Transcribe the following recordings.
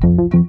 thank you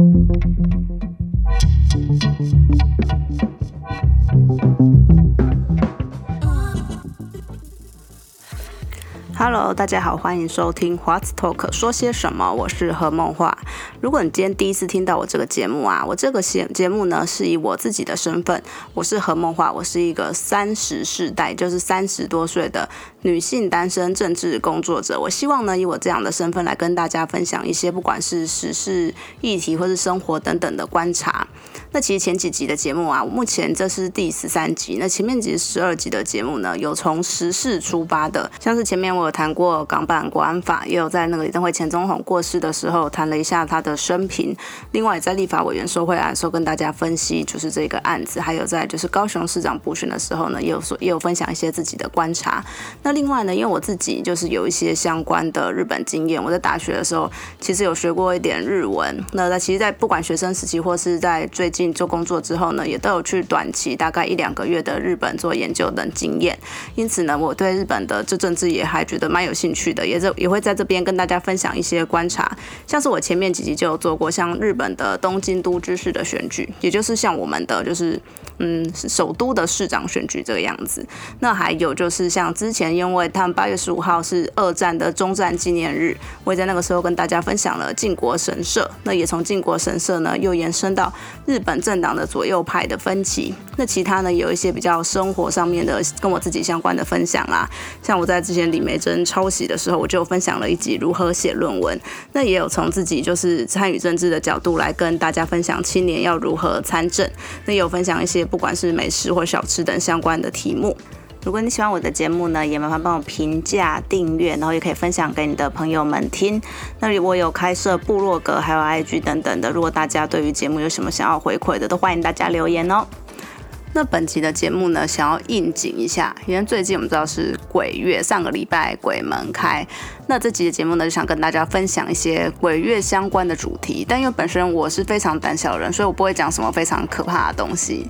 Hello，大家好，欢迎收听 What's Talk 说些什么？我是何梦画。如果你今天第一次听到我这个节目啊，我这个节节目呢是以我自己的身份，我是何梦画，我是一个三十世代，就是三十多岁的女性单身政治工作者。我希望呢以我这样的身份来跟大家分享一些不管是时事议题或是生活等等的观察。那其实前几集的节目啊，目前这是第十三集，那前面集十二集的节目呢，有从时事出发的，像是前面我谈过港版国安法，也有在那个李登辉前总统过世的时候谈了一下他的生平，另外在立法委员受贿案的时候跟大家分析就是这个案子，还有在就是高雄市长补选的时候呢，也有说也有分享一些自己的观察。那另外呢，因为我自己就是有一些相关的日本经验，我在大学的时候其实有学过一点日文，那在其实，在不管学生时期或是在最近。做工作之后呢，也都有去短期大概一两个月的日本做研究等经验，因此呢，我对日本的这政治也还觉蛮有兴趣的，也是也会在这边跟大家分享一些观察，像是我前面几集就有做过，像日本的东京都知事的选举，也就是像我们的就是嗯首都的市长选举这个样子。那还有就是像之前因为他们八月十五号是二战的中战纪念日，我也在那个时候跟大家分享了靖国神社，那也从靖国神社呢又延伸到日本。政党的左右派的分歧，那其他呢有一些比较生活上面的跟我自己相关的分享啦，像我在之前李梅珍抄袭的时候，我就分享了一集如何写论文，那也有从自己就是参与政治的角度来跟大家分享青年要如何参政，那有分享一些不管是美食或小吃等相关的题目。如果你喜欢我的节目呢，也麻烦帮我评价、订阅，然后也可以分享给你的朋友们听。那里我有开设部落格，还有 IG 等等的。如果大家对于节目有什么想要回馈的，都欢迎大家留言哦。那本集的节目呢，想要应景一下，因为最近我们知道是鬼月，上个礼拜鬼门开。那这集的节目呢，就想跟大家分享一些鬼月相关的主题。但因为本身我是非常胆小的人，所以我不会讲什么非常可怕的东西。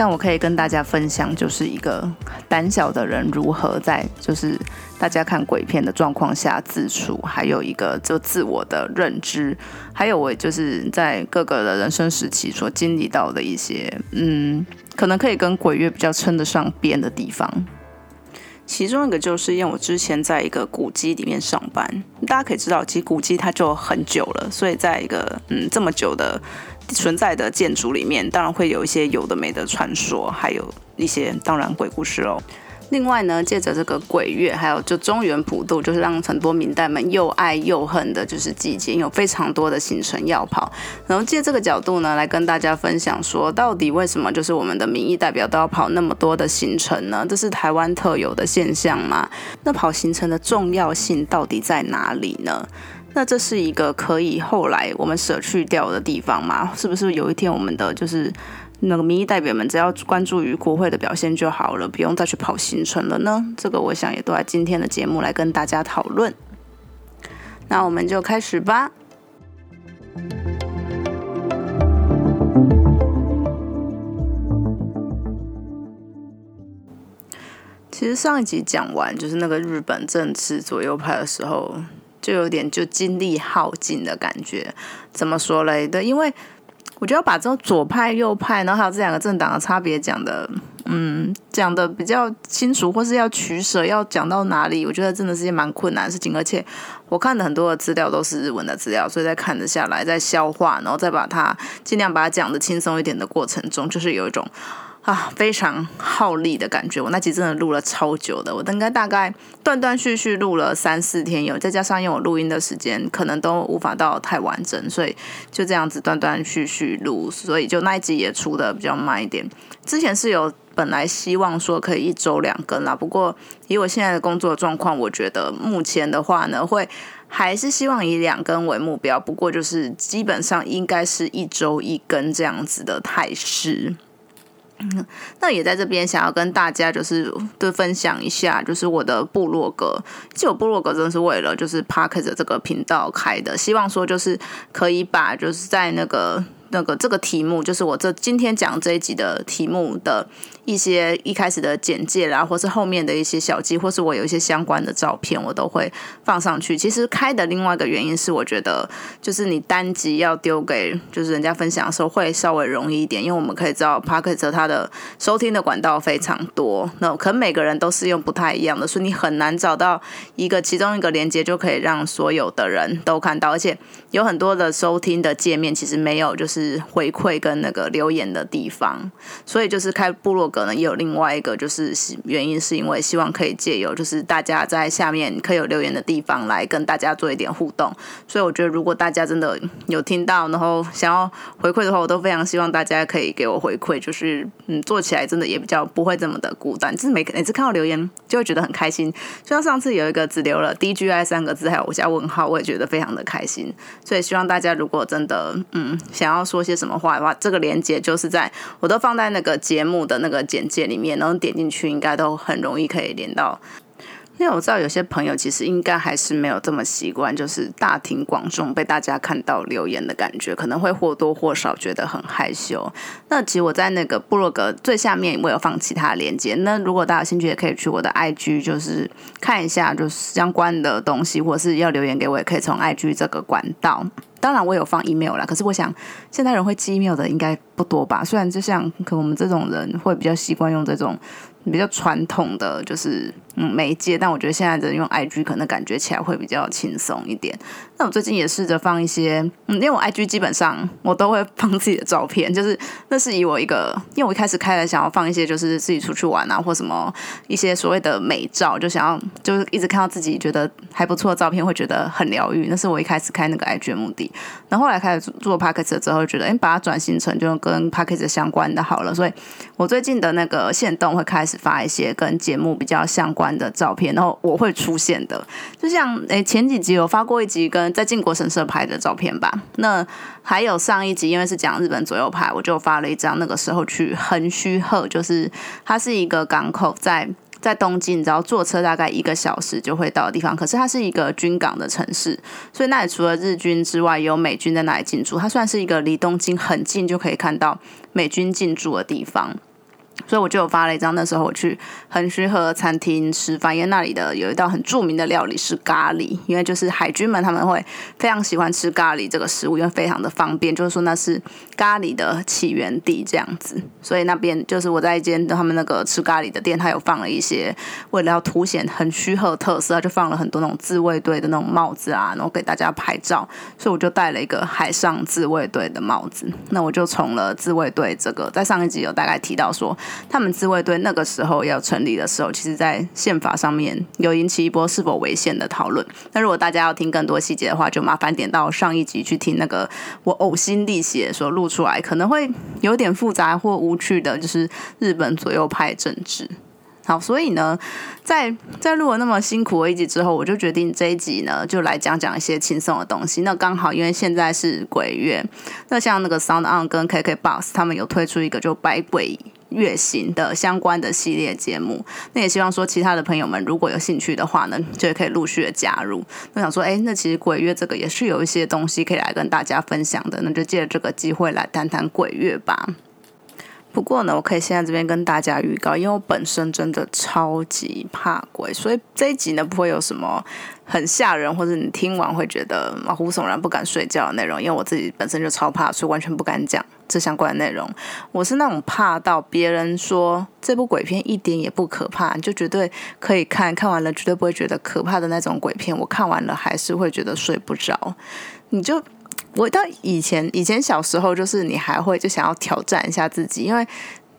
但我可以跟大家分享，就是一个胆小的人如何在就是大家看鬼片的状况下自处，还有一个就自我的认知，还有我就是在各个的人生时期所经历到的一些，嗯，可能可以跟鬼月比较称得上边的地方。其中一个就是因为我之前在一个古迹里面上班，大家可以知道，其实古迹它就很久了，所以在一个嗯这么久的。存在的建筑里面，当然会有一些有的没的传说，还有一些当然鬼故事哦。另外呢，借着这个鬼月，还有就中原普渡，就是让很多明代们又爱又恨的，就是季节，有非常多的行程要跑。然后借这个角度呢，来跟大家分享说，到底为什么就是我们的民意代表都要跑那么多的行程呢？这是台湾特有的现象吗？那跑行程的重要性到底在哪里呢？那这是一个可以后来我们舍去掉的地方吗？是不是有一天我们的就是那个民意代表们只要关注于国会的表现就好了，不用再去跑行程了呢？这个我想也都在今天的节目来跟大家讨论。那我们就开始吧。其实上一集讲完就是那个日本政治左右派的时候。就有点就精力耗尽的感觉，怎么说嘞？对，因为我觉得要把这种左派、右派，然后还有这两个政党的差别讲的，嗯，讲的比较清楚，或是要取舍，要讲到哪里，我觉得真的是件蛮困难的事情。而且我看的很多的资料都是日文的资料，所以在看得下来，在消化，然后再把它尽量把它讲的轻松一点的过程中，就是有一种。啊，非常耗力的感觉。我那集真的录了超久的，我应该大概断断续续录了三四天有，再加上因为我录音的时间可能都无法到太完整，所以就这样子断断续续录，所以就那一集也出的比较慢一点。之前是有本来希望说可以一周两更啦，不过以我现在的工作状况，我觉得目前的话呢，会还是希望以两更为目标。不过就是基本上应该是一周一更这样子的态势。那也在这边想要跟大家就是对分享一下，就是我的部落格。其实我部落格真的是为了就是 p a r k e 这个频道开的，希望说就是可以把就是在那个那个这个题目，就是我这今天讲这一集的题目的一些一开始的简介啦，或是后面的一些小记，或是我有一些相关的照片，我都会放上去。其实开的另外一个原因是，我觉得就是你单集要丢给就是人家分享的时候会稍微容易一点，因为我们可以知道 p o c k e t 它的收听的管道非常多，那可能每个人都是用不太一样的，所以你很难找到一个其中一个连接就可以让所有的人都看到，而且有很多的收听的界面其实没有就是。是回馈跟那个留言的地方，所以就是开部落格呢，也有另外一个就是原因，是因为希望可以借由就是大家在下面可以有留言的地方来跟大家做一点互动。所以我觉得如果大家真的有听到，然后想要回馈的话，我都非常希望大家可以给我回馈，就是嗯做起来真的也比较不会这么的孤单。就是每每次看到留言就会觉得很开心，就像上次有一个只留了 D G I 三个字还有我加问号，我也觉得非常的开心。所以希望大家如果真的嗯想要。说些什么话的话，这个连接就是在我都放在那个节目的那个简介里面，然后点进去应该都很容易可以连到。因为我知道有些朋友其实应该还是没有这么习惯，就是大庭广众被大家看到留言的感觉，可能会或多或少觉得很害羞。那其实我在那个部落格最下面我有放其他链接，那如果大家有兴趣也可以去我的 IG，就是看一下就是相关的东西，或是要留言给我，也可以从 IG 这个管道。当然我有放 email 啦，可是我想现代人会寄 email 的应该不多吧？虽然就像可我们这种人会比较习惯用这种比较传统的就是嗯媒介，但我觉得现在的用 IG 可能感觉起来会比较轻松一点。那我最近也试着放一些，嗯，因为我 IG 基本上我都会放自己的照片，就是那是以我一个，因为我一开始开了想要放一些就是自己出去玩啊或什么一些所谓的美照，就想要就是一直看到自己觉得还不错的照片会觉得很疗愈，那是我一开始开那个 IG 的目的。然后后来开始做 p a c k e t 之后，觉得哎，把它转型成就跟 p a c k e t 相关的好了。所以我最近的那个线动会开始发一些跟节目比较相关的照片，然后我会出现的。就像哎，前几集有发过一集跟在靖国神社拍的照片吧。那还有上一集，因为是讲日本左右派，我就发了一张那个时候去横须贺，就是它是一个港口在。在东京，你知道坐车大概一个小时就会到的地方，可是它是一个军港的城市，所以那里除了日军之外，有美军在那里进驻，它算是一个离东京很近就可以看到美军进驻的地方。所以我就有发了一张，那时候我去横须贺餐厅吃饭，因为那里的有一道很著名的料理是咖喱，因为就是海军们他们会非常喜欢吃咖喱这个食物，因为非常的方便，就是说那是咖喱的起源地这样子。所以那边就是我在一间他们那个吃咖喱的店，他有放了一些为了要凸显横须贺特色，就放了很多那种自卫队的那种帽子啊，然后给大家拍照。所以我就戴了一个海上自卫队的帽子。那我就从了自卫队这个，在上一集有大概提到说。他们自卫队那个时候要成立的时候，其实在宪法上面有引起一波是否违宪的讨论。那如果大家要听更多细节的话，就麻烦点到上一集去听那个我呕心沥血所录出来，可能会有点复杂或无趣的，就是日本左右派政治。好，所以呢，在在录了那么辛苦的一集之后，我就决定这一集呢，就来讲讲一些轻松的东西。那刚好因为现在是鬼月，那像那个 Sound On 跟 KK Box 他们有推出一个就百鬼。月行的相关的系列节目，那也希望说其他的朋友们如果有兴趣的话呢，就可以陆续的加入。那想说，哎，那其实鬼月这个也是有一些东西可以来跟大家分享的，那就借着这个机会来谈谈鬼月吧。不过呢，我可以先在这边跟大家预告，因为我本身真的超级怕鬼，所以这一集呢不会有什么很吓人，或者你听完会觉得毛骨悚然、不敢睡觉的内容。因为我自己本身就超怕，所以完全不敢讲这相关的内容。我是那种怕到别人说这部鬼片一点也不可怕，你就绝对可以看看完了，绝对不会觉得可怕的那种鬼片。我看完了还是会觉得睡不着，你就。我到以前以前小时候，就是你还会就想要挑战一下自己，因为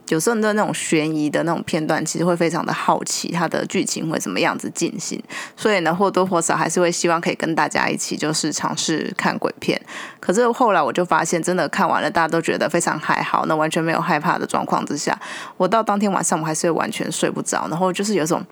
有时候的那种悬疑的那种片段，其实会非常的好奇它的剧情会怎么样子进行，所以呢或多或少还是会希望可以跟大家一起就是尝试看鬼片。可是后来我就发现，真的看完了，大家都觉得非常还好，那完全没有害怕的状况之下，我到当天晚上我还是会完全睡不着，然后就是有种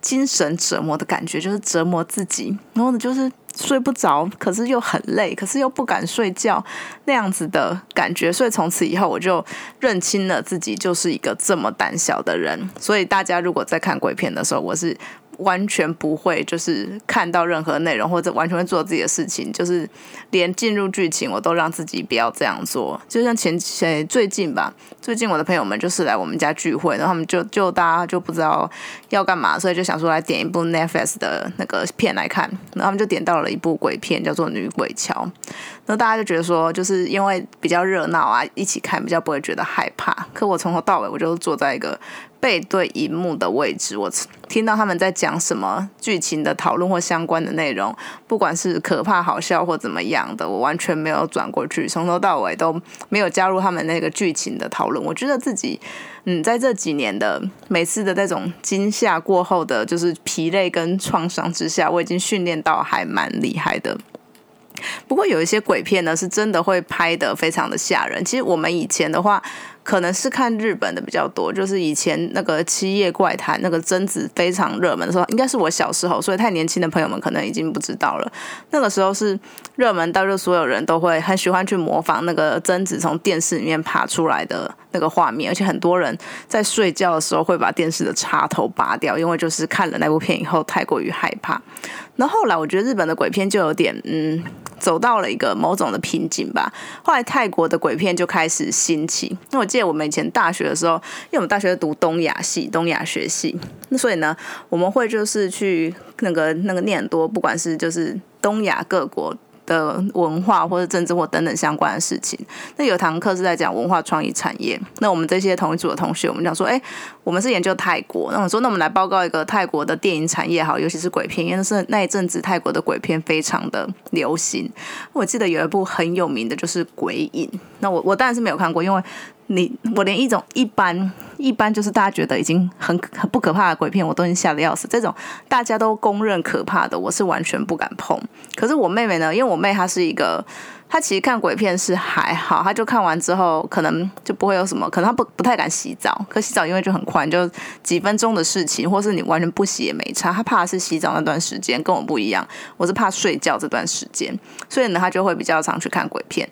精神折磨的感觉，就是折磨自己，然后呢就是。睡不着，可是又很累，可是又不敢睡觉，那样子的感觉。所以从此以后，我就认清了自己就是一个这么胆小的人。所以大家如果在看鬼片的时候，我是完全不会就是看到任何内容，或者完全会做自己的事情，就是连进入剧情我都让自己不要这样做。就像前前最近吧，最近我的朋友们就是来我们家聚会，然后他们就就大家就不知道要干嘛，所以就想说来点一部 Netflix 的那个片来看，然后他们就点到了一部鬼片，叫做《女鬼桥》。那大家就觉得说，就是因为比较热闹啊，一起看比较不会觉得害怕。可我从头到尾，我就坐在一个。背对荧幕的位置，我听到他们在讲什么剧情的讨论或相关的内容，不管是可怕、好笑或怎么样的，我完全没有转过去，从头到尾都没有加入他们那个剧情的讨论。我觉得自己，嗯，在这几年的每次的那种惊吓过后的，就是疲累跟创伤之下，我已经训练到还蛮厉害的。不过有一些鬼片呢，是真的会拍的非常的吓人。其实我们以前的话。可能是看日本的比较多，就是以前那个《七夜怪谈》那个贞子非常热门的时候，应该是我小时候，所以太年轻的朋友们可能已经不知道了。那个时候是热门到就所有人都会很喜欢去模仿那个贞子从电视里面爬出来的那个画面，而且很多人在睡觉的时候会把电视的插头拔掉，因为就是看了那部片以后太过于害怕。那后来我觉得日本的鬼片就有点嗯。走到了一个某种的瓶颈吧。后来泰国的鬼片就开始兴起。那我记得我们以前大学的时候，因为我们大学读东亚系、东亚学系，那所以呢，我们会就是去那个那个念多，不管是就是东亚各国。的文化或者政治或等等相关的事情，那有堂课是在讲文化创意产业。那我们这些同一组的同学，我们讲说，哎，我们是研究泰国，那我说，那我们来报告一个泰国的电影产业，好，尤其是鬼片，因为是那一阵子泰国的鬼片非常的流行。我记得有一部很有名的就是《鬼影》，那我我当然是没有看过，因为。你我连一种一般一般就是大家觉得已经很很不可怕的鬼片，我都已经吓得要死。这种大家都公认可怕的，我是完全不敢碰。可是我妹妹呢？因为我妹她是一个，她其实看鬼片是还好，她就看完之后可能就不会有什么，可能她不不太敢洗澡。可洗澡因为就很快，就几分钟的事情，或是你完全不洗也没差。她怕的是洗澡那段时间，跟我不一样，我是怕睡觉这段时间，所以呢，她就会比较常去看鬼片。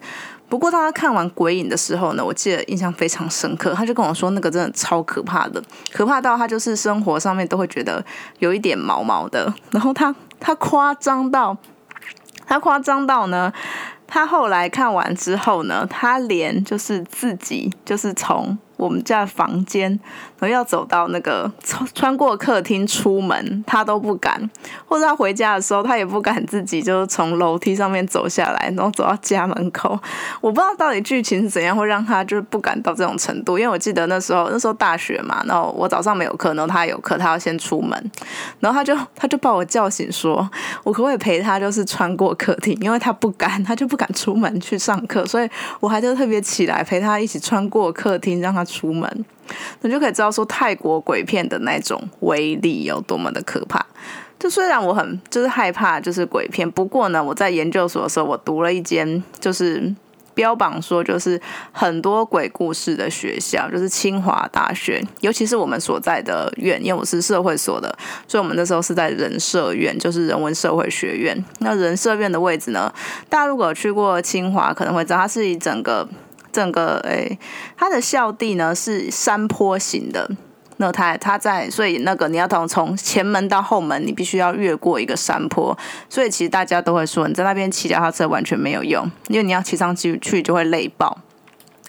不过，当他看完《鬼影》的时候呢，我记得印象非常深刻。他就跟我说，那个真的超可怕的，可怕到他就是生活上面都会觉得有一点毛毛的。然后他他夸张到，他夸张到呢，他后来看完之后呢，他连就是自己就是从。我们家房间，然后要走到那个穿穿过客厅出门，他都不敢；或者他回家的时候，他也不敢自己就是从楼梯上面走下来，然后走到家门口。我不知道到底剧情是怎样会让他就是不敢到这种程度。因为我记得那时候那时候大学嘛，然后我早上没有课，然后他有课，他要先出门，然后他就他就把我叫醒，说我可不可以陪他就是穿过客厅，因为他不敢，他就不敢出门去上课，所以我还就特别起来陪他一起穿过客厅，让他。出门，你就可以知道说泰国鬼片的那种威力有多么的可怕。就虽然我很就是害怕就是鬼片，不过呢，我在研究所的时候，我读了一间就是标榜说就是很多鬼故事的学校，就是清华大学，尤其是我们所在的院，因为我是社会所的，所以我们那时候是在人社院，就是人文社会学院。那人社院的位置呢，大家如果去过清华，可能会知道它是一整个。整个诶，它的校地呢是山坡型的，那它它在，所以那个你要从从前门到后门，你必须要越过一个山坡，所以其实大家都会说你在那边骑脚踏车完全没有用，因为你要骑上去去就会累爆，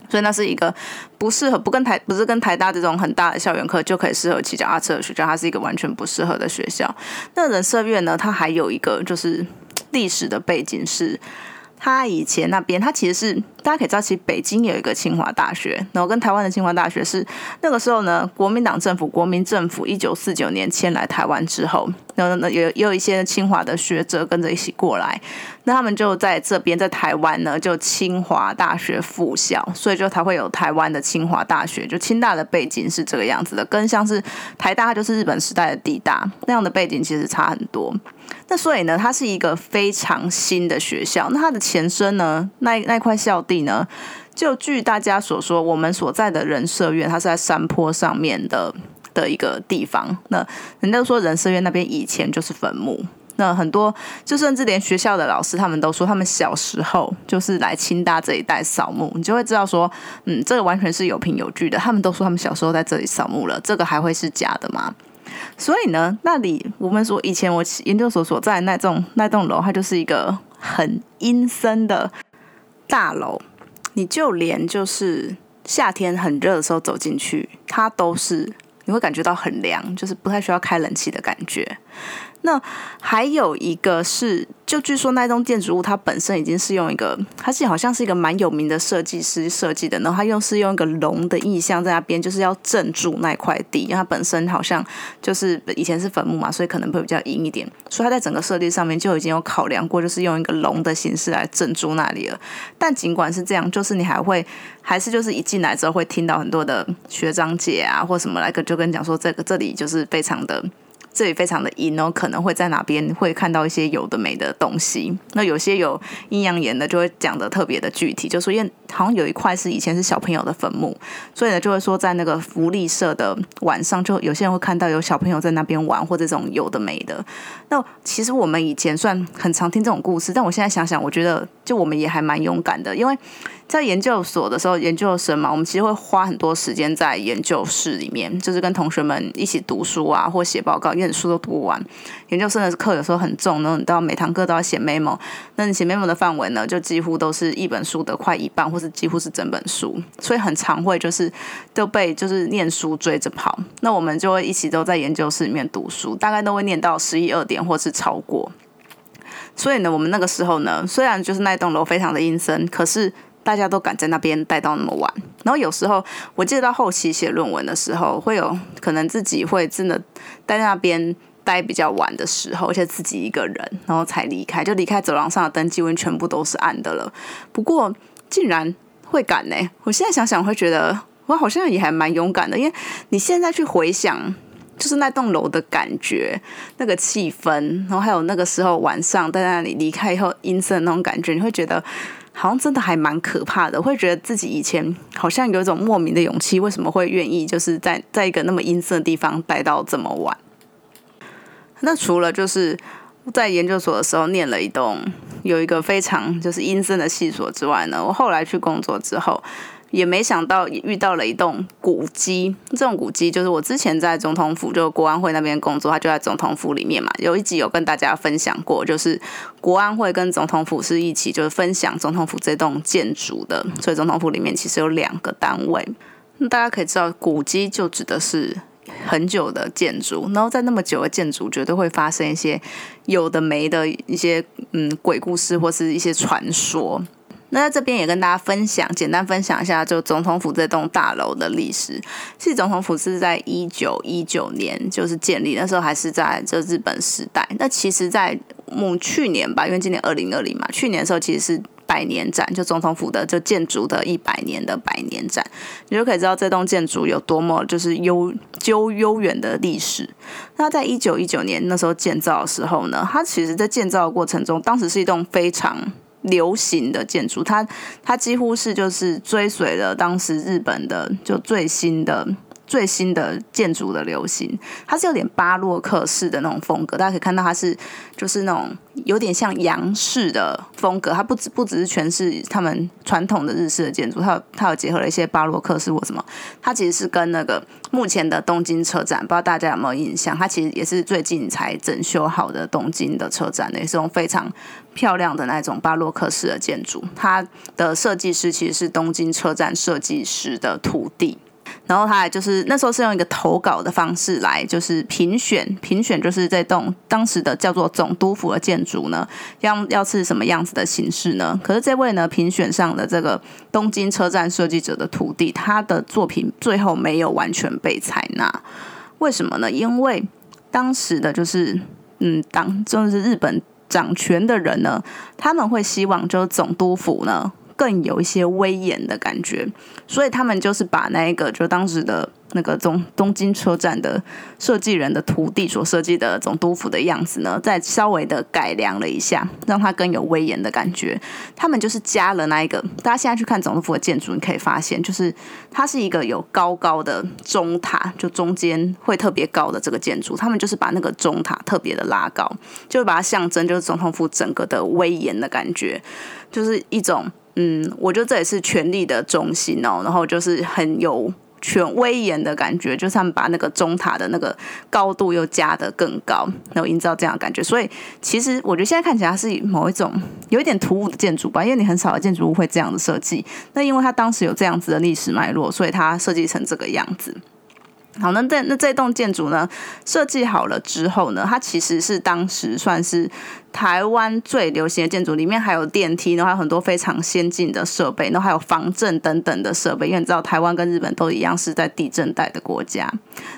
所以那是一个不适合不跟台不是跟台大这种很大的校园课就可以适合骑脚踏车的学校，它是一个完全不适合的学校。那人社院呢，它还有一个就是历史的背景是。他以前那边，他其实是大家可以知道，其实北京有一个清华大学，然后跟台湾的清华大学是那个时候呢，国民党政府、国民政府一九四九年迁来台湾之后，然后呢有也有一些清华的学者跟着一起过来，那他们就在这边在台湾呢，就清华大学附校，所以就才会有台湾的清华大学，就清大的背景是这个样子的，跟像是台大就是日本时代的地大那样的背景其实差很多。那所以呢，它是一个非常新的学校。那它的前身呢，那那块校地呢，就据大家所说，我们所在的人社院，它是在山坡上面的的一个地方。那人家都说人社院那边以前就是坟墓。那很多，就甚至连学校的老师，他们都说，他们小时候就是来清大这一带扫墓。你就会知道说，嗯，这个完全是有凭有据的。他们都说他们小时候在这里扫墓了，这个还会是假的吗？所以呢，那里我们说以前我研究所所在那栋那栋楼，它就是一个很阴森的大楼。你就连就是夏天很热的时候走进去，它都是你会感觉到很凉，就是不太需要开冷气的感觉。那还有一个是，就据说那栋建筑物它本身已经是用一个，它是好像是一个蛮有名的设计师设计的，然后它又是用一个龙的意象在那边，就是要镇住那块地，因为它本身好像就是以前是坟墓嘛，所以可能会比较阴一点，所以它在整个设计上面就已经有考量过，就是用一个龙的形式来镇住那里了。但尽管是这样，就是你还会还是就是一进来之后会听到很多的学长姐啊或什么来个就跟讲说这个这里就是非常的。这里非常的阴哦，可能会在哪边会看到一些有的没的东西。那有些有阴阳眼的就会讲的特别的具体，就说因为好像有一块是以前是小朋友的坟墓，所以呢就会说在那个福利社的晚上，就有些人会看到有小朋友在那边玩或这种有的没的。那其实我们以前算很常听这种故事，但我现在想想，我觉得就我们也还蛮勇敢的，因为。在研究所的时候，研究生嘛，我们其实会花很多时间在研究室里面，就是跟同学们一起读书啊，或写报告，书都读不完。研究生的课有时候很重，然后你到每堂课都要写 memo，那你写 memo 的范围呢，就几乎都是一本书的快一半，或是几乎是整本书，所以很常会就是都被就是念书追着跑。那我们就会一起都在研究室里面读书，大概都会念到十一二点，或是超过。所以呢，我们那个时候呢，虽然就是那栋楼非常的阴森，可是。大家都敢在那边待到那么晚，然后有时候我记得到后期写论文的时候，会有可能自己会真的待在那边待比较晚的时候，而且自己一个人，然后才离开，就离开走廊上的灯几乎全部都是暗的了。不过竟然会敢呢？我现在想想会觉得我好像也还蛮勇敢的，因为你现在去回想，就是那栋楼的感觉、那个气氛，然后还有那个时候晚上在那里离开以后阴森的那种感觉，你会觉得。好像真的还蛮可怕的，会觉得自己以前好像有一种莫名的勇气，为什么会愿意就是在在一个那么阴森的地方待到这么晚？那除了就是在研究所的时候念了一栋有一个非常就是阴森的系所之外呢，我后来去工作之后。也没想到遇到了一栋古迹，这种古迹就是我之前在总统府，就国安会那边工作，他就在总统府里面嘛。有一集有跟大家分享过，就是国安会跟总统府是一起，就是分享总统府这栋建筑的。所以总统府里面其实有两个单位。大家可以知道，古迹就指的是很久的建筑，然后在那么久的建筑，绝对会发生一些有的没的一些嗯鬼故事或是一些传说。那在这边也跟大家分享，简单分享一下，就总统府这栋大楼的历史。其实总统府是在一九一九年就是建立，那时候还是在这日本时代。那其实，在嗯去年吧，因为今年二零二零嘛，去年的时候其实是百年展，就总统府的就建筑的一百年的百年展，你就可以知道这栋建筑有多么就是悠久悠远的历史。那在一九一九年那时候建造的时候呢，它其实在建造的过程中，当时是一栋非常。流行的建筑，它它几乎是就是追随了当时日本的就最新的。最新的建筑的流行，它是有点巴洛克式的那种风格，大家可以看到它是就是那种有点像洋式的风格，它不只不只是全是他们传统的日式的建筑，它有它有结合了一些巴洛克式或什么，它其实是跟那个目前的东京车站，不知道大家有没有印象，它其实也是最近才整修好的东京的车站，也是用非常漂亮的那种巴洛克式的建筑，它的设计师其实是东京车站设计师的徒弟。然后他还就是那时候是用一个投稿的方式来，就是评选评选，就是这栋当时的叫做总督府的建筑呢，要要是什么样子的形式呢？可是这位呢评选上的这个东京车站设计者的徒弟，他的作品最后没有完全被采纳，为什么呢？因为当时的就是嗯，当就是日本掌权的人呢，他们会希望就是总督府呢。更有一些威严的感觉，所以他们就是把那一个就当时的那个东东京车站的设计人的徒弟所设计的总督府的样子呢，再稍微的改良了一下，让它更有威严的感觉。他们就是加了那一个，大家现在去看总督府的建筑，你可以发现，就是它是一个有高高的中塔，就中间会特别高的这个建筑，他们就是把那个中塔特别的拉高，就是把它象征就是总统府整个的威严的感觉，就是一种。嗯，我觉得这也是权力的中心哦，然后就是很有权威严的感觉，就是他们把那个钟塔的那个高度又加得更高，然后营造这样的感觉。所以其实我觉得现在看起来是某一种有一点突兀的建筑吧，因为你很少的建筑物会这样的设计。那因为它当时有这样子的历史脉络，所以它设计成这个样子。好，那这那这栋建筑呢，设计好了之后呢，它其实是当时算是台湾最流行的建筑，里面还有电梯，然后还有很多非常先进的设备，然后还有防震等等的设备。因为你知道，台湾跟日本都一样是在地震带的国家。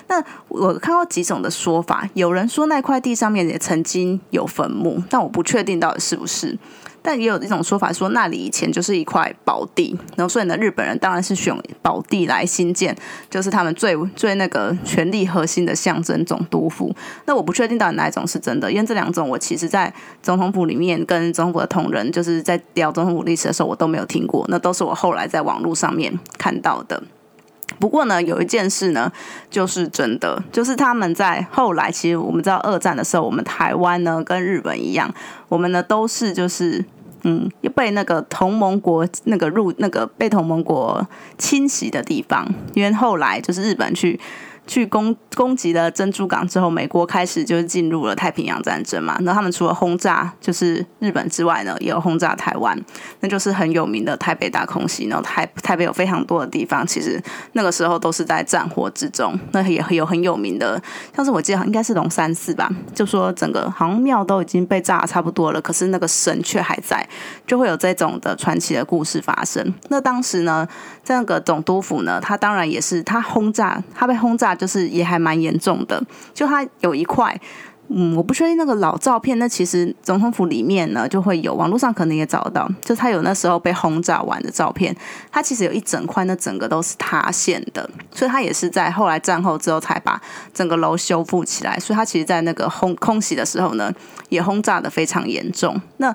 那我看到几种的说法，有人说那块地上面也曾经有坟墓，但我不确定到底是不是。但也有一种说法说，那里以前就是一块宝地，然后所以呢，日本人当然是选宝地来新建，就是他们最最那个权力核心的象征总督府。那我不确定到底哪一种是真的，因为这两种我其实在总统府里面跟总统府的同仁就是在聊总统府历史的时候，我都没有听过，那都是我后来在网络上面看到的。不过呢，有一件事呢，就是真的，就是他们在后来，其实我们知道二战的时候，我们台湾呢跟日本一样，我们呢都是就是嗯被那个同盟国那个入那个被同盟国侵袭的地方，因为后来就是日本去。去攻攻击了珍珠港之后，美国开始就是进入了太平洋战争嘛。那他们除了轰炸就是日本之外呢，也有轰炸台湾，那就是很有名的台北大空袭。然后台台北有非常多的地方，其实那个时候都是在战火之中。那也有很有名的，像是我记得应该是龙山寺吧，就说整个好像庙都已经被炸差不多了，可是那个神却还在，就会有这种的传奇的故事发生。那当时呢，这样个总督府呢，他当然也是他轰炸，他被轰炸。就是也还蛮严重的，就它有一块，嗯，我不确定那个老照片，那其实总统府里面呢就会有，网络上可能也找得到，就他有那时候被轰炸完的照片，它其实有一整块，那整个都是塌陷的，所以它也是在后来战后之后才把整个楼修复起来，所以它其实在那个轰空袭的时候呢，也轰炸的非常严重。那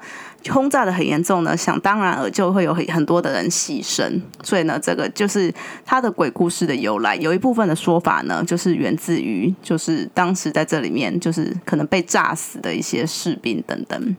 轰炸的很严重呢，想当然尔就会有很很多的人牺牲，所以呢，这个就是他的鬼故事的由来。有一部分的说法呢，就是源自于就是当时在这里面就是可能被炸死的一些士兵等等。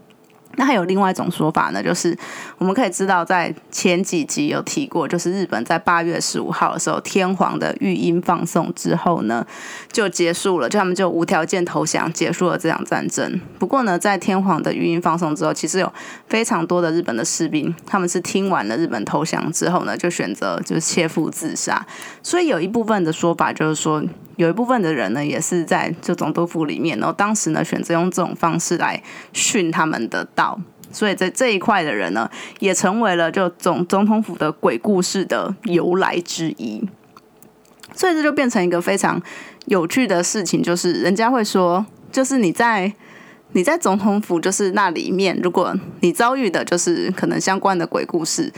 那还有另外一种说法呢，就是我们可以知道，在前几集有提过，就是日本在八月十五号的时候，天皇的御音放送之后呢，就结束了，就他们就无条件投降，结束了这场战争。不过呢，在天皇的御音放送之后，其实有非常多的日本的士兵，他们是听完了日本投降之后呢，就选择就是切腹自杀。所以有一部分的说法就是说。有一部分的人呢，也是在这总督府里面，然后当时呢选择用这种方式来训他们的道，所以在这一块的人呢，也成为了就总总统府的鬼故事的由来之一。所以这就变成一个非常有趣的事情，就是人家会说，就是你在你在总统府就是那里面，如果你遭遇的就是可能相关的鬼故事，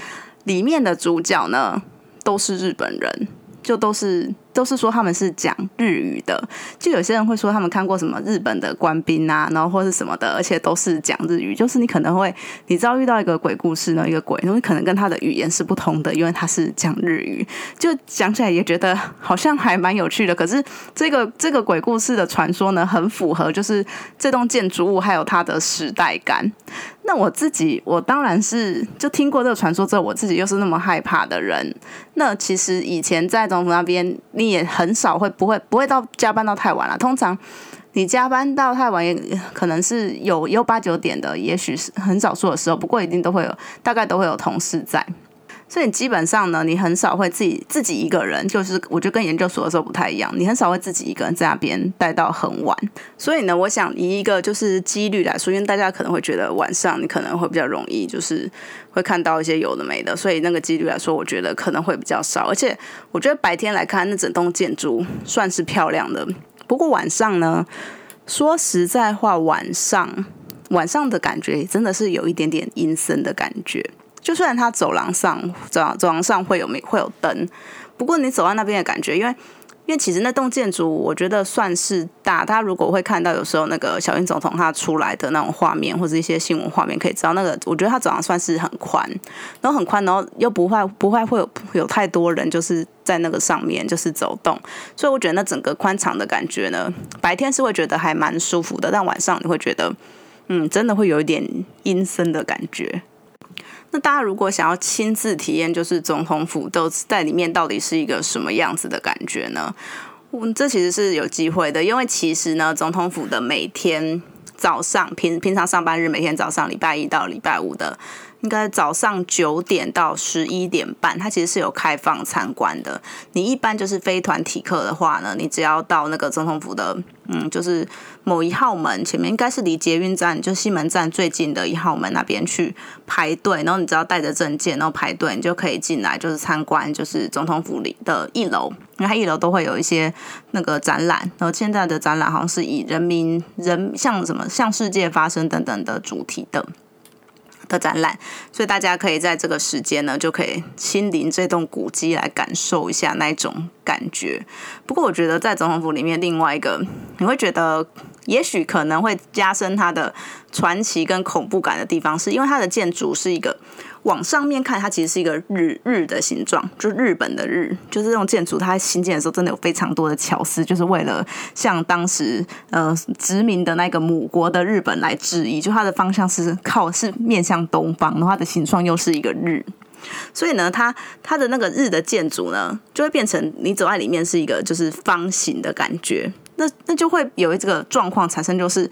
里面的主角呢都是日本人，就都是。都是说他们是讲日语的，就有些人会说他们看过什么日本的官兵啊，然后或是什么的，而且都是讲日语。就是你可能会，你知道遇到一个鬼故事呢，一个鬼，因为可能跟他的语言是不同的，因为他是讲日语，就讲起来也觉得好像还蛮有趣的。可是这个这个鬼故事的传说呢，很符合就是这栋建筑物还有它的时代感。那我自己，我当然是就听过这个传说之后，我自己又是那么害怕的人。那其实以前在总统那边，你也很少会不会不会到加班到太晚了。通常你加班到太晚，也可能是有有八九点的，也许是很少数的时候。不过一定都会有，大概都会有同事在。所以基本上呢，你很少会自己自己一个人，就是我觉得跟研究所的时候不太一样，你很少会自己一个人在那边待到很晚。所以呢，我想以一个就是几率来说，因为大家可能会觉得晚上你可能会比较容易，就是会看到一些有的没的，所以那个几率来说，我觉得可能会比较少。而且我觉得白天来看那整栋建筑算是漂亮的，不过晚上呢，说实在话，晚上晚上的感觉真的是有一点点阴森的感觉。就虽然它走廊上走廊走廊上会有没会有灯，不过你走在那边的感觉，因为因为其实那栋建筑我觉得算是大。大家如果会看到有时候那个小英总统他出来的那种画面或者一些新闻画面，可以知道那个我觉得它走廊算是很宽，然后很宽，然后又不会不会会有有太多人就是在那个上面就是走动，所以我觉得那整个宽敞的感觉呢，白天是会觉得还蛮舒服的，但晚上你会觉得嗯，真的会有一点阴森的感觉。那大家如果想要亲自体验，就是总统府都在里面到底是一个什么样子的感觉呢？嗯，这其实是有机会的，因为其实呢，总统府的每天早上平平常上班日，每天早上礼拜一到礼拜五的。应该早上九点到十一点半，它其实是有开放参观的。你一般就是非团体客的话呢，你只要到那个总统府的，嗯，就是某一号门前面，应该是离捷运站就西门站最近的一号门那边去排队，然后你只要带着证件，然后排队，你就可以进来，就是参观，就是总统府里的一楼，因为它一楼都会有一些那个展览，然后现在的展览好像是以人民人像什么向世界发声等等的主题的。的展览，所以大家可以在这个时间呢，就可以亲临这栋古迹来感受一下那种感觉。不过，我觉得在总统府里面，另外一个你会觉得，也许可能会加深它的传奇跟恐怖感的地方，是因为它的建筑是一个。往上面看，它其实是一个日日的形状，就是日本的日，就是这种建筑，它新建的时候真的有非常多的巧思，就是为了向当时呃殖民的那个母国的日本来致意。就它的方向是靠是面向东方，然后它的形状又是一个日，所以呢，它它的那个日的建筑呢，就会变成你走在里面是一个就是方形的感觉。那那就会有一个状况产生，就是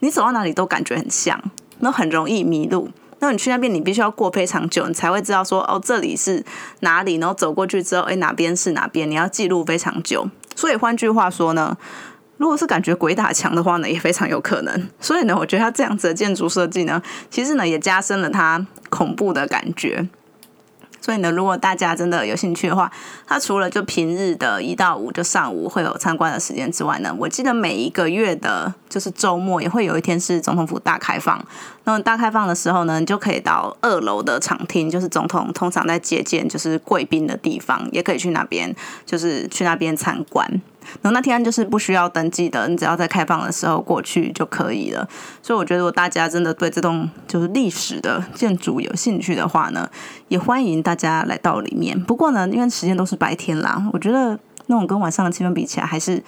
你走到哪里都感觉很像，那很容易迷路。那你去那边，你必须要过非常久，你才会知道说哦，这里是哪里。然后走过去之后，哎，哪边是哪边？你要记录非常久。所以换句话说呢，如果是感觉鬼打墙的话呢，也非常有可能。所以呢，我觉得它这样子的建筑设计呢，其实呢也加深了它恐怖的感觉。所以呢，如果大家真的有兴趣的话，它除了就平日的一到五就上午会有参观的时间之外呢，我记得每一个月的就是周末也会有一天是总统府大开放。那么大开放的时候呢，你就可以到二楼的场厅，就是总统通常在接见就是贵宾的地方，也可以去那边，就是去那边参观。然后那天安就是不需要登记的，你只要在开放的时候过去就可以了。所以我觉得，如果大家真的对这栋就是历史的建筑有兴趣的话呢，也欢迎大家来到里面。不过呢，因为时间都是白天啦，我觉得那种跟晚上的气氛比起来，还是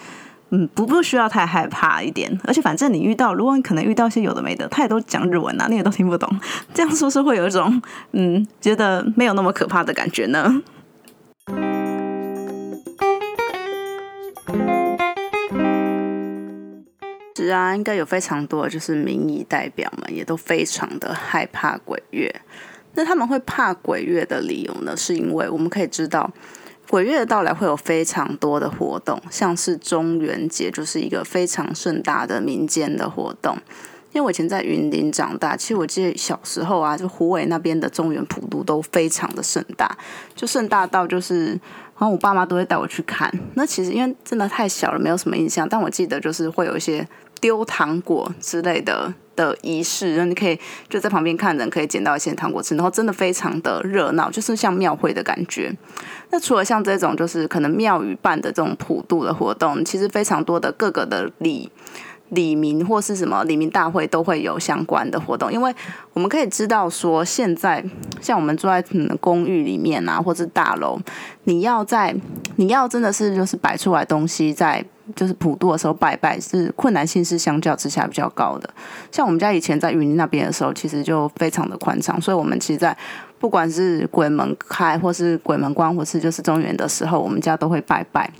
嗯不不需要太害怕一点。而且反正你遇到，如果你可能遇到一些有的没的，他也都讲日文啊，你也都听不懂，这样是不是会有一种嗯觉得没有那么可怕的感觉呢？是啊，应该有非常多就是民意代表们也都非常的害怕鬼月。那他们会怕鬼月的理由呢？是因为我们可以知道，鬼月的到来会有非常多的活动，像是中元节就是一个非常盛大的民间的活动。因为我以前在云林长大，其实我记得小时候啊，就湖尾那边的中原普渡都非常的盛大，就盛大到就是，然后我爸妈都会带我去看。那其实因为真的太小了，没有什么印象，但我记得就是会有一些丢糖果之类的的仪式，然后你可以就在旁边看人可以捡到一些糖果吃，然后真的非常的热闹，就是像庙会的感觉。那除了像这种就是可能庙宇办的这种普渡的活动，其实非常多的各个的礼。李明或是什么李明大会都会有相关的活动，因为我们可以知道说，现在像我们住在嗯公寓里面啊，或是大楼，你要在你要真的是就是摆出来东西，在就是普渡的时候拜拜，是困难性是相较之下比较高的。像我们家以前在云林那边的时候，其实就非常的宽敞，所以我们其实，在不管是鬼门开或是鬼门关，或是就是中元的时候，我们家都会拜拜。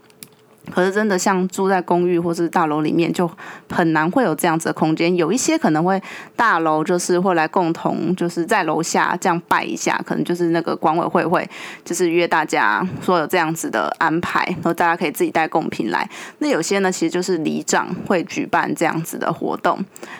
可是真的像住在公寓或是大楼里面，就很难会有这样子的空间。有一些可能会大楼就是会来共同就是在楼下这样拜一下，可能就是那个管委会会就是约大家说有这样子的安排，然后大家可以自己带贡品来。那有些呢，其实就是里长会举办这样子的活动。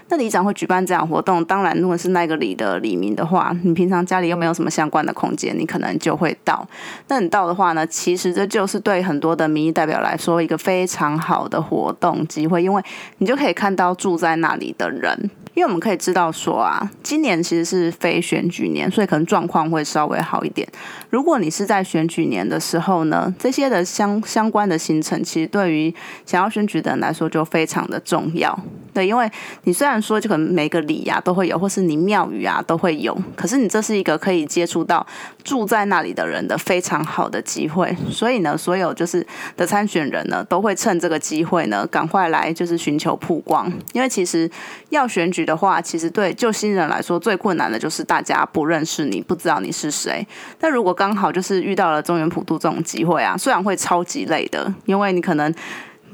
那里长会举办这样活动，当然如果是那个里的里民的话，你平常家里又没有什么相关的空间，你可能就会到。那你到的话呢，其实这就是对很多的民意代表来说。一个非常好的活动机会，因为你就可以看到住在那里的人。因为我们可以知道说啊，今年其实是非选举年，所以可能状况会稍微好一点。如果你是在选举年的时候呢，这些的相相关的行程，其实对于想要选举的人来说就非常的重要。对，因为你虽然说就可能每个里呀都会有，或是你庙宇啊都会有，可是你这是一个可以接触到住在那里的人的非常好的机会。所以呢，所有就是的参选人呢，都会趁这个机会呢，赶快来就是寻求曝光。因为其实要选举的话，其实对旧新人来说最困难的就是大家不认识你，不知道你是谁。但如果刚好就是遇到了中原普渡这种机会啊，虽然会超级累的，因为你可能。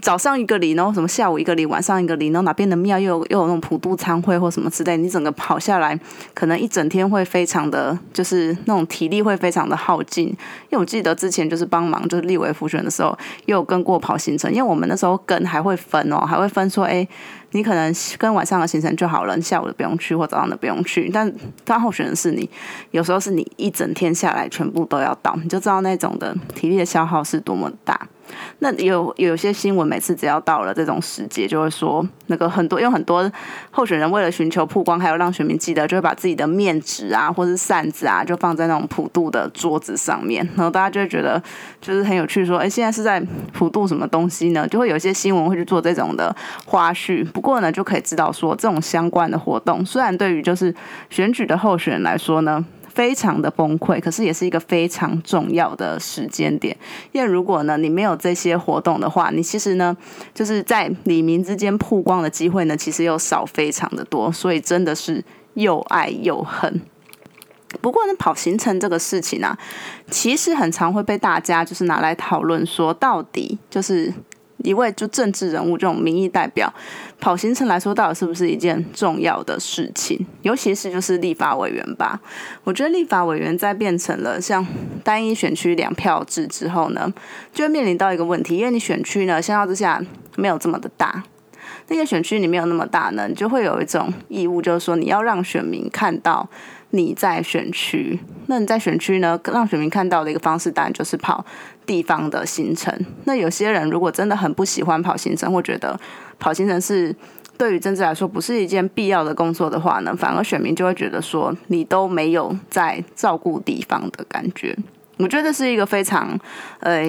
早上一个礼，然后什么下午一个礼，晚上一个礼，然后哪边的庙又有又有那种普渡参会或什么之类，你整个跑下来，可能一整天会非常的，就是那种体力会非常的耗尽。因为我记得之前就是帮忙就是立委复选的时候，又有跟过跑行程，因为我们那时候跟还会分哦，还会分说，哎，你可能跟晚上的行程就好了，你下午的不用去，或早上的不用去。但当候选的是你，有时候是你一整天下来全部都要到，你就知道那种的体力的消耗是多么大。那有有些新闻，每次只要到了这种时节，就会说那个很多用很多候选人为了寻求曝光，还有让选民记得，就会把自己的面纸啊，或是扇子啊，就放在那种普渡的桌子上面，然后大家就会觉得就是很有趣，说哎，现在是在普渡什么东西呢？就会有一些新闻会去做这种的花絮。不过呢，就可以知道说这种相关的活动，虽然对于就是选举的候选人来说呢。非常的崩溃，可是也是一个非常重要的时间点。因为如果呢，你没有这些活动的话，你其实呢，就是在李民之间曝光的机会呢，其实又少非常的多。所以真的是又爱又恨。不过呢，跑行程这个事情啊，其实很常会被大家就是拿来讨论，说到底就是。一位就政治人物这种民意代表跑行程来说，到底是不是一件重要的事情？尤其是就是立法委员吧。我觉得立法委员在变成了像单一选区两票制之后呢，就会面临到一个问题，因为你选区呢相较之下没有这么的大，那个选区你没有那么大呢，你就会有一种义务，就是说你要让选民看到。你在选区，那你在选区呢？让选民看到的一个方式，当然就是跑地方的行程。那有些人如果真的很不喜欢跑行程，或觉得跑行程是对于政治来说不是一件必要的工作的话呢，反而选民就会觉得说你都没有在照顾地方的感觉。我觉得是一个非常，呃，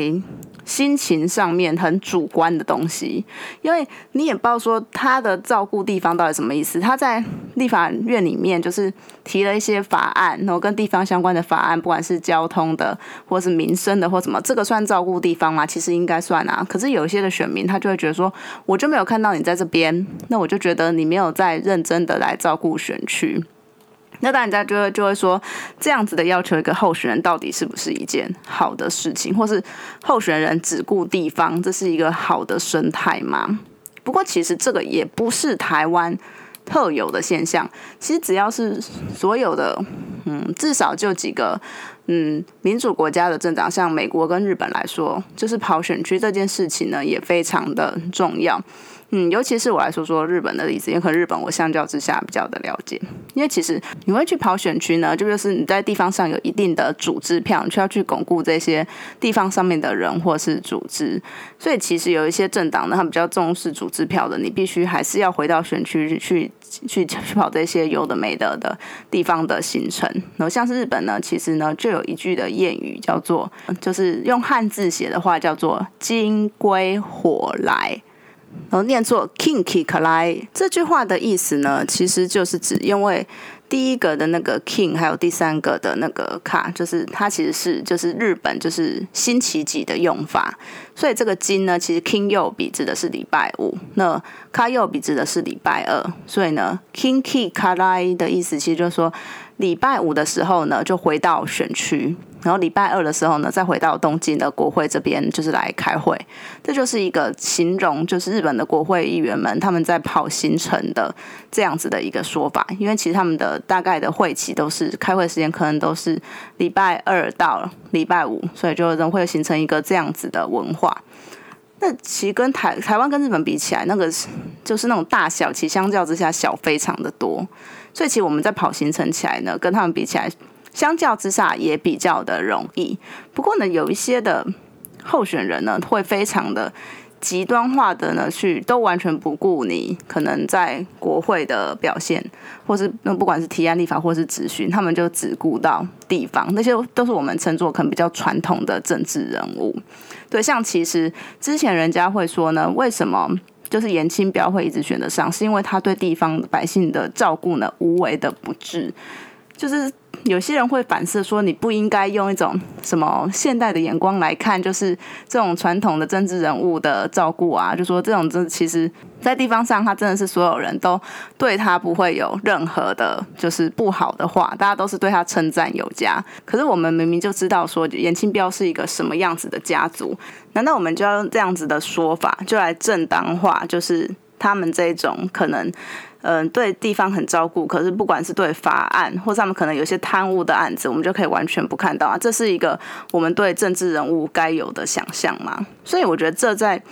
心情上面很主观的东西，因为你也不知道说他的照顾地方到底什么意思。他在立法院里面就是提了一些法案，然后跟地方相关的法案，不管是交通的或是民生的或什么，这个算照顾地方吗？其实应该算啊。可是有一些的选民他就会觉得说，我就没有看到你在这边，那我就觉得你没有在认真的来照顾选区。那大家就会就会说，这样子的要求一个候选人到底是不是一件好的事情，或是候选人只顾地方，这是一个好的生态吗？不过其实这个也不是台湾特有的现象，其实只要是所有的，嗯，至少就几个，嗯，民主国家的政党，像美国跟日本来说，就是跑选区这件事情呢，也非常的重要。嗯，尤其是我来说说日本的例子，因为可能日本我相较之下比较的了解。因为其实你会去跑选区呢，就就是你在地方上有一定的组织票，你需要去巩固这些地方上面的人或是组织。所以其实有一些政党呢，他比较重视组织票的，你必须还是要回到选区去去去跑这些有的没的的地方的行程。然后像是日本呢，其实呢就有一句的谚语叫做，就是用汉字写的话叫做“金龟火来”。然后念作 “kinki kalai” 这句话的意思呢，其实就是指因为第一个的那个 king，还有第三个的那个卡，就是它其实是就是日本就是星期几的用法，所以这个金呢，其实 king 右笔指的是礼拜五，那卡右笔指的是礼拜二，所以呢，kinki kalai 的意思其实就是说。礼拜五的时候呢，就回到选区，然后礼拜二的时候呢，再回到东京的国会这边，就是来开会。这就是一个形容，就是日本的国会议员们他们在跑行程的这样子的一个说法。因为其实他们的大概的会期都是开会时间，可能都是礼拜二到礼拜五，所以就人会形成一个这样子的文化。那其实跟台台湾跟日本比起来，那个就是那种大小，其实相较之下小非常的多。所以其实我们在跑行程起来呢，跟他们比起来，相较之下也比较的容易。不过呢，有一些的候选人呢，会非常的极端化的呢，去都完全不顾你可能在国会的表现，或是那不管是提案立法或是咨询，他们就只顾到地方，那些都是我们称作可能比较传统的政治人物。对，像其实之前人家会说呢，为什么？就是严清标会一直选得上，是因为他对地方百姓的照顾呢无为的不至。就是有些人会反射说，你不应该用一种什么现代的眼光来看，就是这种传统的政治人物的照顾啊，就说这种真其实，在地方上，他真的是所有人都对他不会有任何的，就是不好的话，大家都是对他称赞有加。可是我们明明就知道说，严清标是一个什么样子的家族，难道我们就要用这样子的说法，就来正当化，就是他们这种可能？嗯，对地方很照顾，可是不管是对法案，或者他们可能有些贪污的案子，我们就可以完全不看到啊。这是一个我们对政治人物该有的想象嘛？所以我觉得这在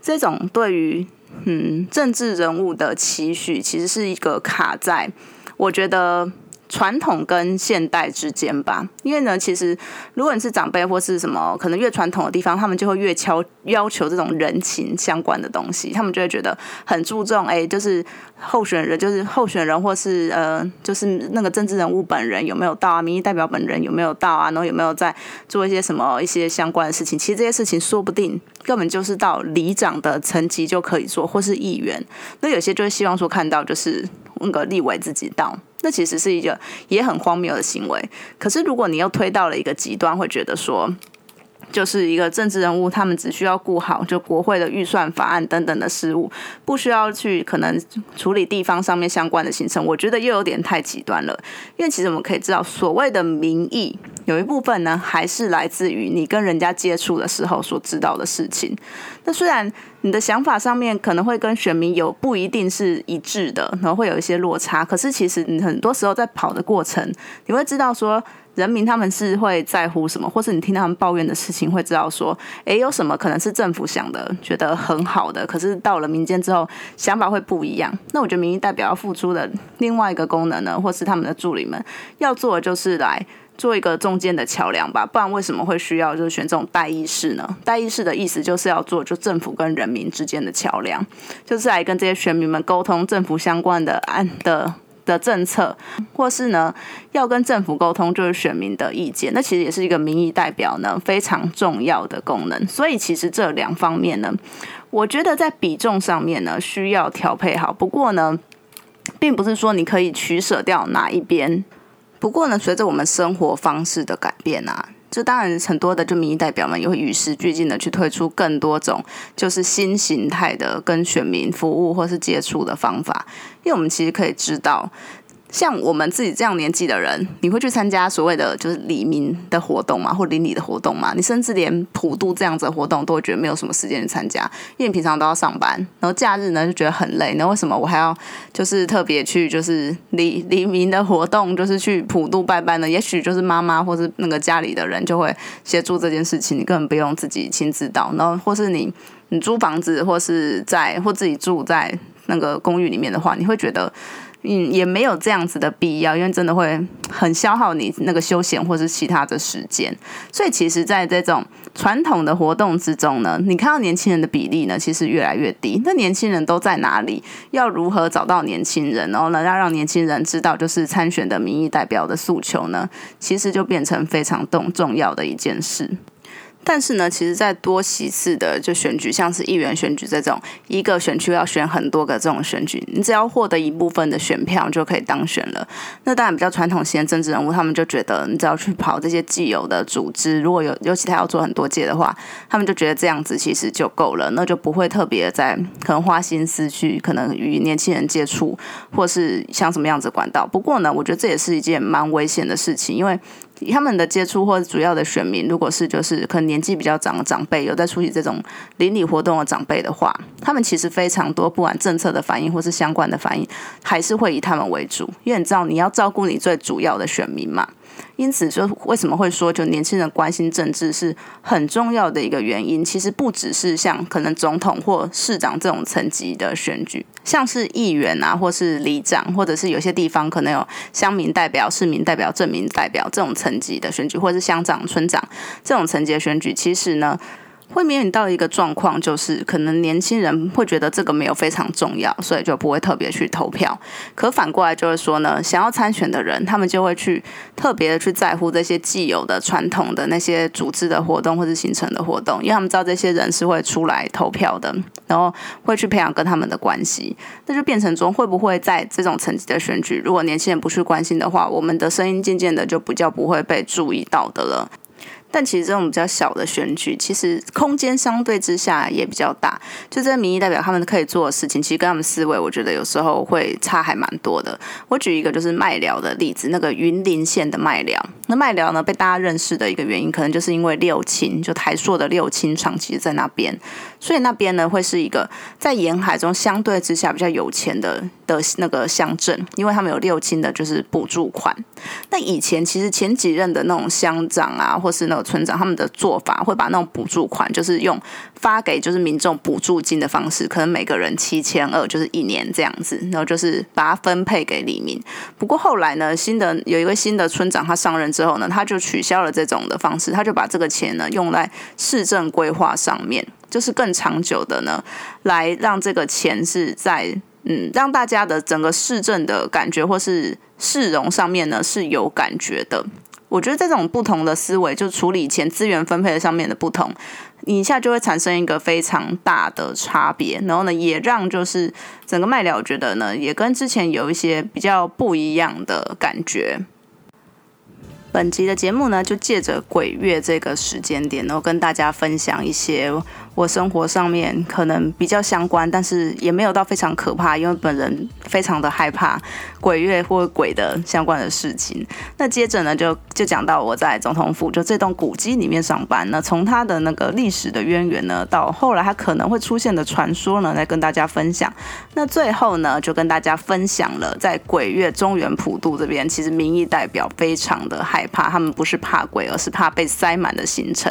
这种对于嗯政治人物的期许，其实是一个卡在我觉得。传统跟现代之间吧，因为呢，其实如果你是长辈或是什么，可能越传统的地方，他们就会越敲要求这种人情相关的东西，他们就会觉得很注重，哎，就是候选人，就是候选人或是呃，就是那个政治人物本人有没有到啊，民意代表本人有没有到啊，然后有没有在做一些什么一些相关的事情，其实这些事情说不定根本就是到里长的层级就可以做，或是议员，那有些就会希望说看到就是那个立委自己到。这其实是一个也很荒谬的行为。可是，如果你又推到了一个极端，会觉得说。就是一个政治人物，他们只需要顾好就国会的预算法案等等的事务，不需要去可能处理地方上面相关的行程。我觉得又有点太极端了。因为其实我们可以知道，所谓的民意有一部分呢，还是来自于你跟人家接触的时候所知道的事情。那虽然你的想法上面可能会跟选民有不一定是一致的，然后会有一些落差，可是其实你很多时候在跑的过程，你会知道说。人民他们是会在乎什么，或是你听他们抱怨的事情，会知道说，哎，有什么可能是政府想的，觉得很好的，可是到了民间之后，想法会不一样。那我觉得民意代表要付出的另外一个功能呢，或是他们的助理们要做的，就是来做一个中间的桥梁吧。不然为什么会需要就是选这种代议士呢？代议士的意思就是要做就政府跟人民之间的桥梁，就是来跟这些选民们沟通政府相关的案的。的政策，或是呢，要跟政府沟通，就是选民的意见，那其实也是一个民意代表呢非常重要的功能。所以其实这两方面呢，我觉得在比重上面呢需要调配好。不过呢，并不是说你可以取舍掉哪一边。不过呢，随着我们生活方式的改变啊。这当然很多的就民意代表们也会与时俱进的去推出更多种就是新形态的跟选民服务或是接触的方法，因为我们其实可以知道。像我们自己这样年纪的人，你会去参加所谓的就是黎民的活动吗？或邻里的活动吗？你甚至连普渡这样子的活动都会觉得没有什么时间去参加，因为你平常都要上班，然后假日呢就觉得很累。那为什么我还要就是特别去就是黎黎民的活动，就是去普渡拜拜呢？也许就是妈妈或是那个家里的人就会协助这件事情，你根本不用自己亲自到。然后或是你你租房子或是在或自己住在那个公寓里面的话，你会觉得。嗯，也没有这样子的必要，因为真的会很消耗你那个休闲或是其他的时间。所以，其实，在这种传统的活动之中呢，你看到年轻人的比例呢，其实越来越低。那年轻人都在哪里？要如何找到年轻人？然后呢，要让年轻人知道，就是参选的民意代表的诉求呢，其实就变成非常重重要的一件事。但是呢，其实，在多席次的就选举，像是议员选举这种，一个选区要选很多个这种选举，你只要获得一部分的选票就可以当选了。那当然，比较传统型的政治人物，他们就觉得，你只要去跑这些既有的组织，如果有尤其他要做很多届的话，他们就觉得这样子其实就够了，那就不会特别在可能花心思去可能与年轻人接触，或是像什么样子管道。不过呢，我觉得这也是一件蛮危险的事情，因为。他们的接触或者主要的选民，如果是就是可能年纪比较长的长辈，有在出席这种邻里活动的长辈的话，他们其实非常多，不管政策的反应或是相关的反应，还是会以他们为主，因为你知道你要照顾你最主要的选民嘛。因此，就为什么会说，就年轻人关心政治是很重要的一个原因。其实不只是像可能总统或市长这种层级的选举，像是议员啊，或是里长，或者是有些地方可能有乡民代表、市民代表、镇民代表这种层级的选举，或是乡长、村长这种层级的选举，其实呢。会面临到一个状况，就是可能年轻人会觉得这个没有非常重要，所以就不会特别去投票。可反过来就是说呢，想要参选的人，他们就会去特别的去在乎这些既有的传统的那些组织的活动或者形成的活动，因为他们知道这些人是会出来投票的，然后会去培养跟他们的关系。那就变成中，会不会在这种层级的选举，如果年轻人不去关心的话，我们的声音渐渐的就比较不会被注意到的了。但其实这种比较小的选举，其实空间相对之下也比较大。就这些民意代表他们可以做的事情，其实跟他们思维，我觉得有时候会差还蛮多的。我举一个就是麦寮的例子，那个云林县的麦寮。那麦寮呢，被大家认识的一个原因，可能就是因为六亲，就台塑的六亲长期在那边，所以那边呢会是一个在沿海中相对之下比较有钱的的那个乡镇，因为他们有六亲的就是补助款。那以前其实前几任的那种乡长啊，或是那个村长，他们的做法会把那种补助款，就是用发给就是民众补助金的方式，可能每个人七千二，就是一年这样子，然后就是把它分配给李民。不过后来呢，新的有一位新的村长他上任之后呢，他就取消了这种的方式，他就把这个钱呢用在市政规划上面，就是更长久的呢，来让这个钱是在嗯让大家的整个市政的感觉或是市容上面呢是有感觉的。我觉得这种不同的思维，就处理钱资源分配上面的不同，你一下就会产生一个非常大的差别。然后呢，也让就是整个卖了，觉得呢，也跟之前有一些比较不一样的感觉。本集的节目呢，就借着鬼月这个时间点，然后跟大家分享一些我生活上面可能比较相关，但是也没有到非常可怕，因为本人非常的害怕鬼月或鬼的相关的事情。那接着呢，就就讲到我在总统府就这栋古迹里面上班，那从它的那个历史的渊源呢，到后来它可能会出现的传说呢，来跟大家分享。那最后呢，就跟大家分享了在鬼月中原普渡这边，其实民意代表非常的害。怕他们不是怕鬼，而是怕被塞满的行程。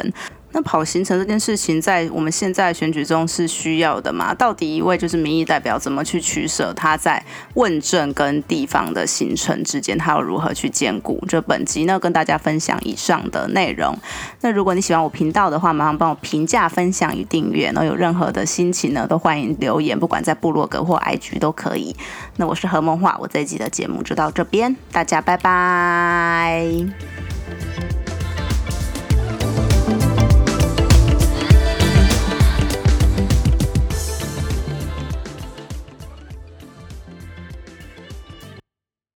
那跑行程这件事情，在我们现在选举中是需要的吗？到底一位就是民意代表怎么去取舍？他在问政跟地方的行程之间，他要如何去兼顾？就本集呢，跟大家分享以上的内容。那如果你喜欢我频道的话，麻烦帮我评价、分享与订阅。然后有任何的心情呢，都欢迎留言，不管在部落格或 IG 都可以。那我是何梦画，我这一集的节目就到这边，大家拜拜。